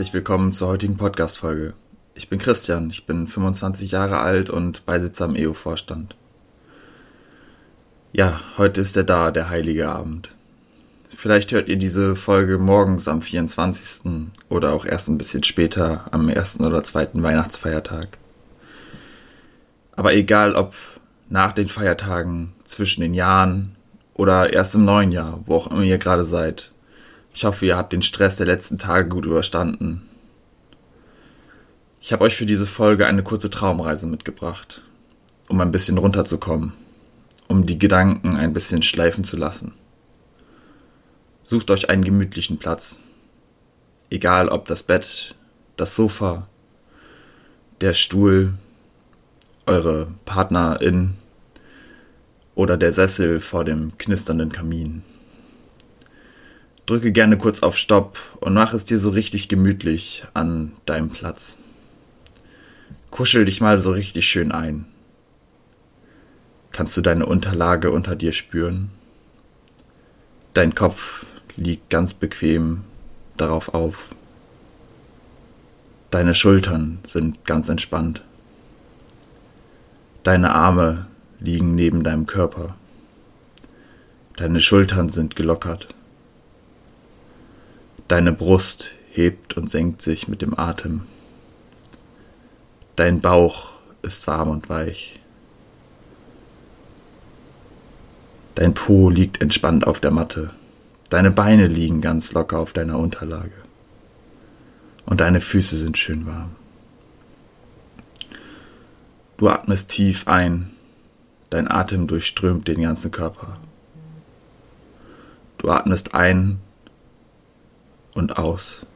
herzlich willkommen zur heutigen Podcast-Folge. Ich bin Christian, ich bin 25 Jahre alt und Beisitzer am EO-Vorstand. Ja, heute ist er da, der heilige Abend. Vielleicht hört ihr diese Folge morgens am 24. oder auch erst ein bisschen später am ersten oder zweiten Weihnachtsfeiertag. Aber egal ob nach den Feiertagen, zwischen den Jahren oder erst im neuen Jahr, wo auch immer ihr gerade seid, ich hoffe, ihr habt den Stress der letzten Tage gut überstanden. Ich habe euch für diese Folge eine kurze Traumreise mitgebracht, um ein bisschen runterzukommen, um die Gedanken ein bisschen schleifen zu lassen. Sucht euch einen gemütlichen Platz, egal ob das Bett, das Sofa, der Stuhl, eure Partnerin oder der Sessel vor dem knisternden Kamin. Drücke gerne kurz auf Stopp und mach es dir so richtig gemütlich an deinem Platz. Kuschel dich mal so richtig schön ein. Kannst du deine Unterlage unter dir spüren? Dein Kopf liegt ganz bequem darauf auf. Deine Schultern sind ganz entspannt. Deine Arme liegen neben deinem Körper. Deine Schultern sind gelockert. Deine Brust hebt und senkt sich mit dem Atem. Dein Bauch ist warm und weich. Dein Po liegt entspannt auf der Matte. Deine Beine liegen ganz locker auf deiner Unterlage. Und deine Füße sind schön warm. Du atmest tief ein. Dein Atem durchströmt den ganzen Körper. Du atmest ein und aus.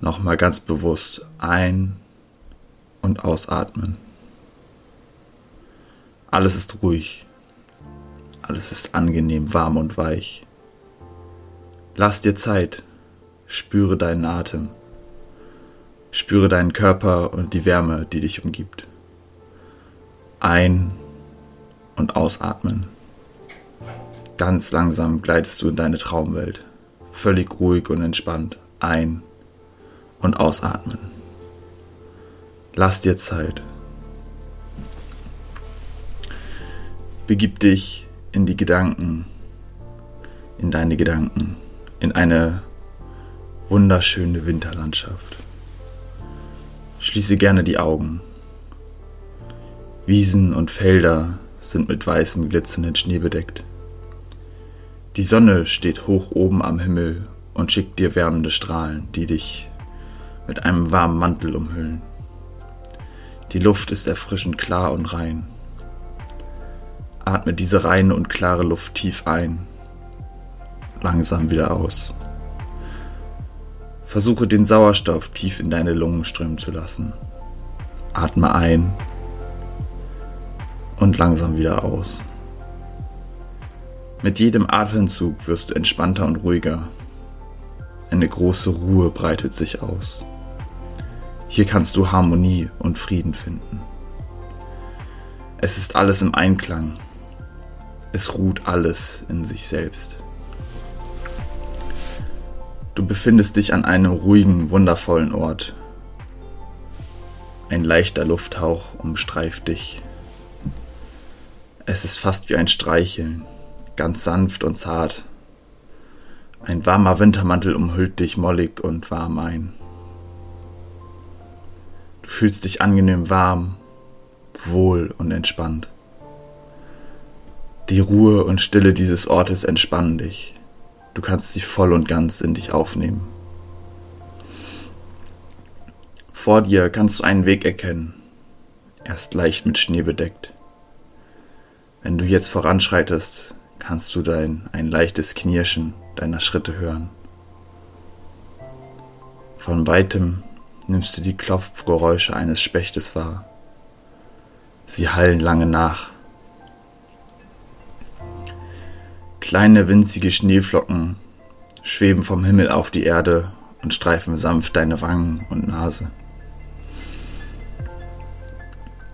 Nochmal ganz bewusst ein und ausatmen. Alles ist ruhig. Alles ist angenehm, warm und weich. Lass dir Zeit. Spüre deinen Atem. Spüre deinen Körper und die Wärme, die dich umgibt. Ein- und ausatmen. Ganz langsam gleitest du in deine Traumwelt völlig ruhig und entspannt ein- und ausatmen. Lass dir Zeit. Begib dich in die Gedanken, in deine Gedanken, in eine wunderschöne Winterlandschaft. Schließe gerne die Augen. Wiesen und Felder sind mit weißem glitzernden Schnee bedeckt. Die Sonne steht hoch oben am Himmel und schickt dir wärmende Strahlen, die dich mit einem warmen Mantel umhüllen. Die Luft ist erfrischend klar und rein. Atme diese reine und klare Luft tief ein, langsam wieder aus. Versuche den Sauerstoff tief in deine Lungen strömen zu lassen. Atme ein und langsam wieder aus. Mit jedem Atemzug wirst du entspannter und ruhiger. Eine große Ruhe breitet sich aus. Hier kannst du Harmonie und Frieden finden. Es ist alles im Einklang. Es ruht alles in sich selbst. Du befindest dich an einem ruhigen, wundervollen Ort. Ein leichter Lufthauch umstreift dich. Es ist fast wie ein Streicheln ganz sanft und zart. Ein warmer Wintermantel umhüllt dich mollig und warm ein. Du fühlst dich angenehm warm, wohl und entspannt. Die Ruhe und Stille dieses Ortes entspannen dich. Du kannst sie voll und ganz in dich aufnehmen. Vor dir kannst du einen Weg erkennen. Er ist leicht mit Schnee bedeckt. Wenn du jetzt voranschreitest, kannst du dein ein leichtes Knirschen deiner Schritte hören. Von weitem nimmst du die Klopfgeräusche eines Spechtes wahr. Sie hallen lange nach. Kleine winzige Schneeflocken schweben vom Himmel auf die Erde und streifen sanft deine Wangen und Nase.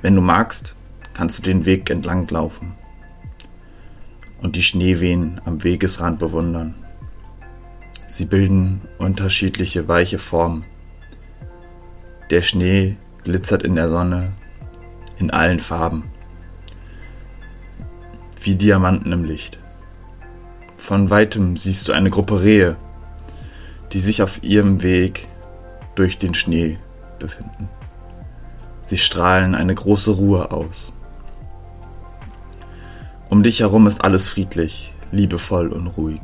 Wenn du magst, kannst du den Weg entlang laufen und die Schneewehen am Wegesrand bewundern. Sie bilden unterschiedliche weiche Formen. Der Schnee glitzert in der Sonne in allen Farben. Wie Diamanten im Licht. Von weitem siehst du eine Gruppe Rehe, die sich auf ihrem Weg durch den Schnee befinden. Sie strahlen eine große Ruhe aus. Um dich herum ist alles friedlich, liebevoll und ruhig.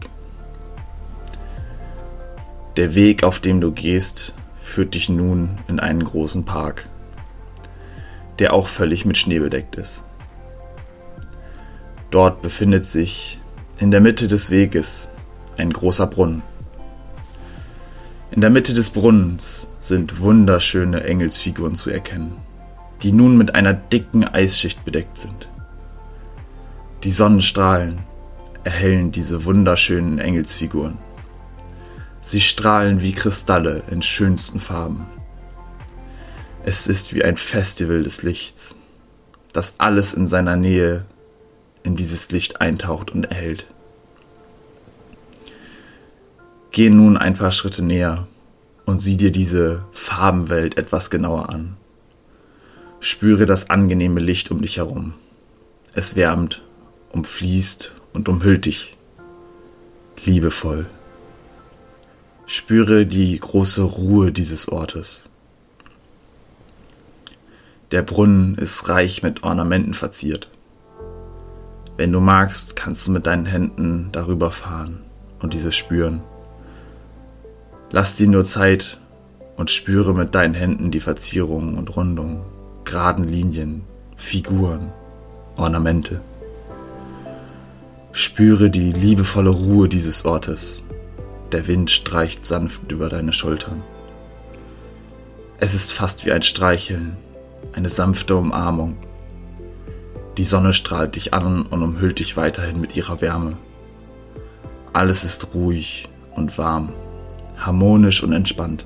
Der Weg, auf dem du gehst, führt dich nun in einen großen Park, der auch völlig mit Schnee bedeckt ist. Dort befindet sich in der Mitte des Weges ein großer Brunnen. In der Mitte des Brunnens sind wunderschöne Engelsfiguren zu erkennen, die nun mit einer dicken Eisschicht bedeckt sind. Die Sonnenstrahlen erhellen diese wunderschönen Engelsfiguren. Sie strahlen wie Kristalle in schönsten Farben. Es ist wie ein Festival des Lichts, das alles in seiner Nähe in dieses Licht eintaucht und erhält. Geh nun ein paar Schritte näher und sieh dir diese Farbenwelt etwas genauer an. Spüre das angenehme Licht um dich herum. Es wärmt, umfließt und umhüllt dich. Liebevoll. Spüre die große Ruhe dieses Ortes. Der Brunnen ist reich mit Ornamenten verziert. Wenn du magst, kannst du mit deinen Händen darüber fahren und diese spüren. Lass dir nur Zeit und spüre mit deinen Händen die Verzierungen und Rundungen, geraden Linien, Figuren, Ornamente. Spüre die liebevolle Ruhe dieses Ortes der Wind streicht sanft über deine Schultern. Es ist fast wie ein Streicheln, eine sanfte Umarmung. Die Sonne strahlt dich an und umhüllt dich weiterhin mit ihrer Wärme. Alles ist ruhig und warm, harmonisch und entspannt.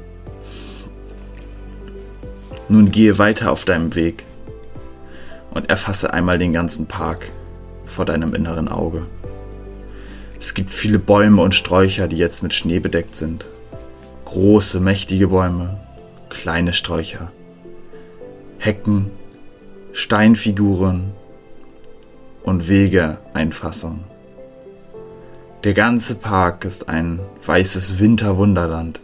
Nun gehe weiter auf deinem Weg und erfasse einmal den ganzen Park vor deinem inneren Auge. Es gibt viele Bäume und Sträucher, die jetzt mit Schnee bedeckt sind. Große, mächtige Bäume, kleine Sträucher, Hecken, Steinfiguren und Wegeeinfassungen. Der ganze Park ist ein weißes Winterwunderland.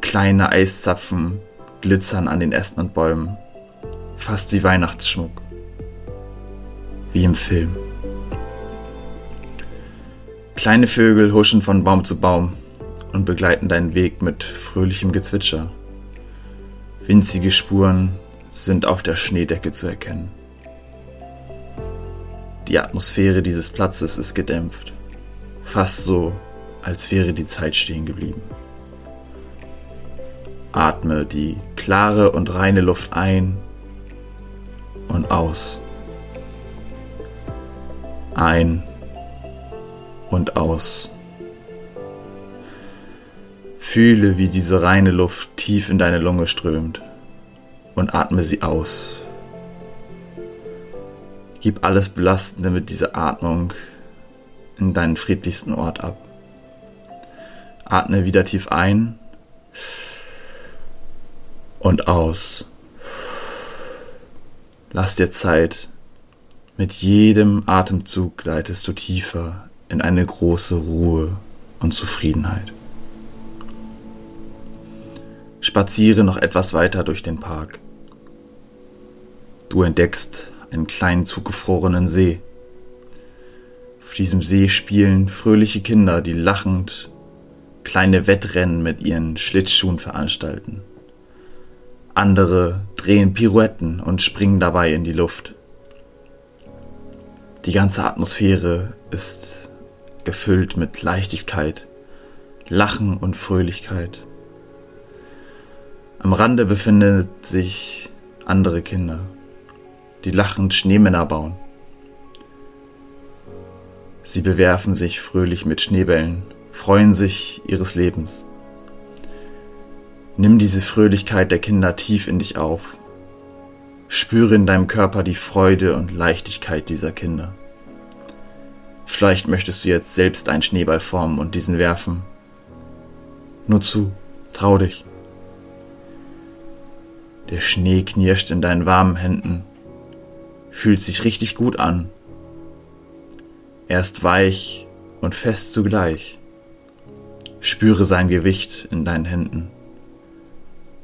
Kleine Eiszapfen glitzern an den Ästen und Bäumen, fast wie Weihnachtsschmuck, wie im Film. Kleine Vögel huschen von Baum zu Baum und begleiten deinen Weg mit fröhlichem Gezwitscher. Winzige Spuren sind auf der Schneedecke zu erkennen. Die Atmosphäre dieses Platzes ist gedämpft, fast so, als wäre die Zeit stehen geblieben. Atme die klare und reine Luft ein und aus. Ein und aus. Fühle, wie diese reine Luft tief in deine Lunge strömt und atme sie aus. Gib alles Belastende mit dieser Atmung in deinen friedlichsten Ort ab. Atme wieder tief ein und aus. Lass dir Zeit. Mit jedem Atemzug gleitest du tiefer in eine große Ruhe und Zufriedenheit. Spaziere noch etwas weiter durch den Park. Du entdeckst einen kleinen zugefrorenen See. Auf diesem See spielen fröhliche Kinder, die lachend kleine Wettrennen mit ihren Schlittschuhen veranstalten. Andere drehen Pirouetten und springen dabei in die Luft. Die ganze Atmosphäre ist gefüllt mit Leichtigkeit, Lachen und Fröhlichkeit. Am Rande befinden sich andere Kinder, die lachend Schneemänner bauen. Sie bewerfen sich fröhlich mit Schneebällen, freuen sich ihres Lebens. Nimm diese Fröhlichkeit der Kinder tief in dich auf. Spüre in deinem Körper die Freude und Leichtigkeit dieser Kinder. Vielleicht möchtest du jetzt selbst einen Schneeball formen und diesen werfen. Nur zu, trau dich. Der Schnee knirscht in deinen warmen Händen, fühlt sich richtig gut an. Er ist weich und fest zugleich. Spüre sein Gewicht in deinen Händen.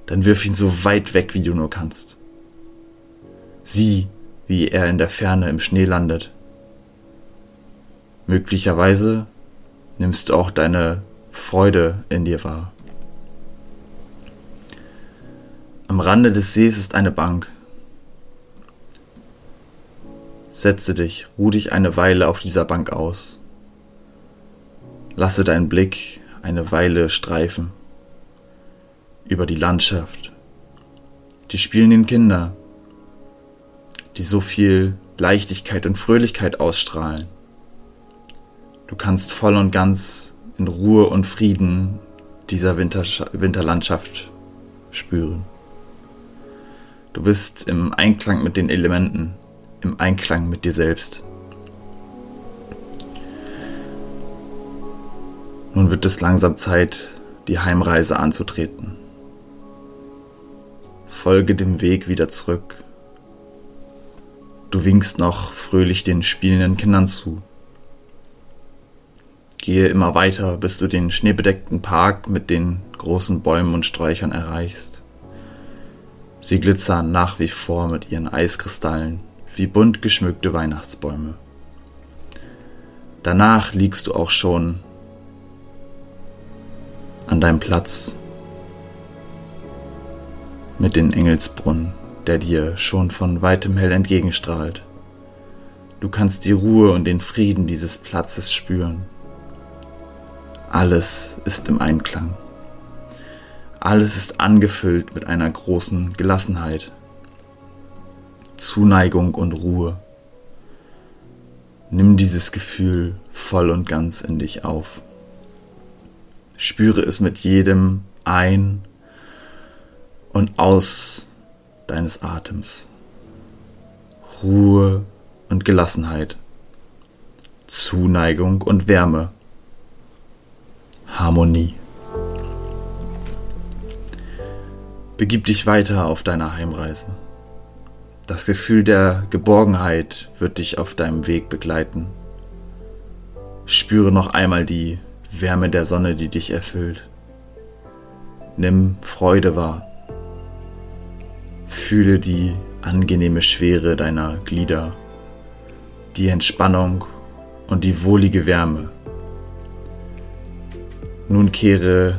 Dann wirf ihn so weit weg, wie du nur kannst. Sieh, wie er in der Ferne im Schnee landet. Möglicherweise nimmst du auch deine Freude in dir wahr. Am Rande des Sees ist eine Bank. Setze dich, ruh dich eine Weile auf dieser Bank aus. Lasse deinen Blick eine Weile streifen über die Landschaft, die spielenden Kinder, die so viel Leichtigkeit und Fröhlichkeit ausstrahlen. Du kannst voll und ganz in Ruhe und Frieden dieser Winter Winterlandschaft spüren. Du bist im Einklang mit den Elementen, im Einklang mit dir selbst. Nun wird es langsam Zeit, die Heimreise anzutreten. Folge dem Weg wieder zurück. Du winkst noch fröhlich den spielenden Kindern zu. Gehe immer weiter, bis du den schneebedeckten Park mit den großen Bäumen und Sträuchern erreichst. Sie glitzern nach wie vor mit ihren Eiskristallen wie bunt geschmückte Weihnachtsbäume. Danach liegst du auch schon an deinem Platz mit den Engelsbrunnen, der dir schon von weitem hell entgegenstrahlt. Du kannst die Ruhe und den Frieden dieses Platzes spüren. Alles ist im Einklang. Alles ist angefüllt mit einer großen Gelassenheit, Zuneigung und Ruhe. Nimm dieses Gefühl voll und ganz in dich auf. Spüre es mit jedem Ein- und Aus deines Atems. Ruhe und Gelassenheit. Zuneigung und Wärme. Harmonie. Begib dich weiter auf deiner Heimreise. Das Gefühl der Geborgenheit wird dich auf deinem Weg begleiten. Spüre noch einmal die Wärme der Sonne, die dich erfüllt. Nimm Freude wahr. Fühle die angenehme Schwere deiner Glieder, die Entspannung und die wohlige Wärme. Nun kehre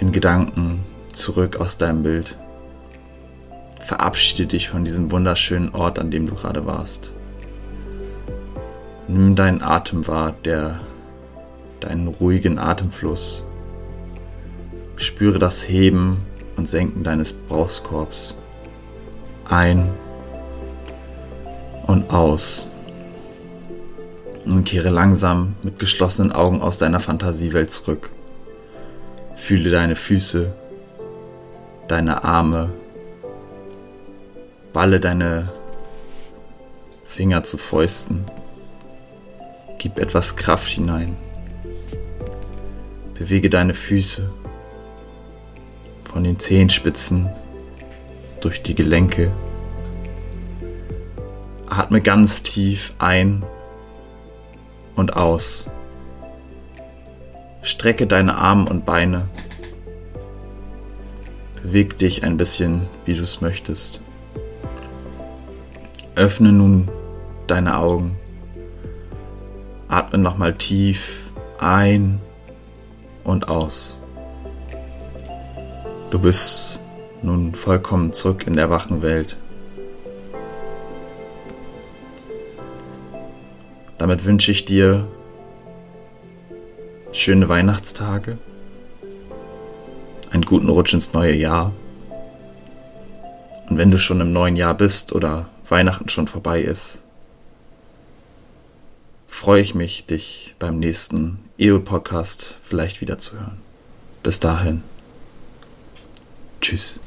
in Gedanken zurück aus deinem Bild. Verabschiede dich von diesem wunderschönen Ort, an dem du gerade warst. Nimm deinen Atem wahr, der deinen ruhigen Atemfluss. Spüre das Heben und Senken deines Brustkorbs. Ein und aus. Nun kehre langsam mit geschlossenen Augen aus deiner Fantasiewelt zurück. Fühle deine Füße, deine Arme, balle deine Finger zu Fäusten. Gib etwas Kraft hinein. Bewege deine Füße von den Zehenspitzen durch die Gelenke. Atme ganz tief ein und aus. Strecke deine Arme und Beine. Beweg dich ein bisschen, wie du es möchtest. Öffne nun deine Augen. Atme nochmal tief ein und aus. Du bist nun vollkommen zurück in der wachen Welt. Damit wünsche ich dir schöne Weihnachtstage, einen guten Rutsch ins neue Jahr. Und wenn du schon im neuen Jahr bist oder Weihnachten schon vorbei ist, freue ich mich, dich beim nächsten EO-Podcast vielleicht wieder zu hören. Bis dahin. Tschüss.